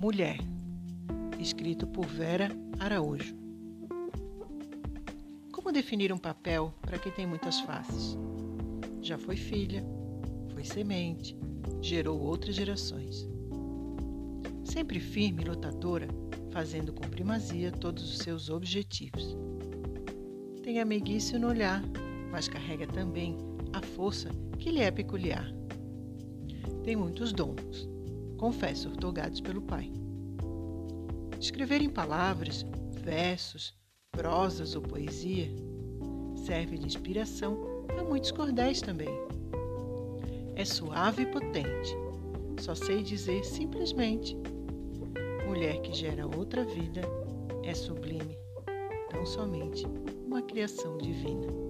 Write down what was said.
Mulher, escrito por Vera Araújo. Como definir um papel para quem tem muitas faces? Já foi filha, foi semente, gerou outras gerações. Sempre firme e lutadora, fazendo com primazia todos os seus objetivos. Tem a meiguice no olhar, mas carrega também a força que lhe é peculiar. Tem muitos dons, confesso, otorgados pelo Pai. Escrever em palavras, versos, prosas ou poesia serve de inspiração a muitos cordéis também. É suave e potente, só sei dizer simplesmente: mulher que gera outra vida é sublime, tão somente uma criação divina.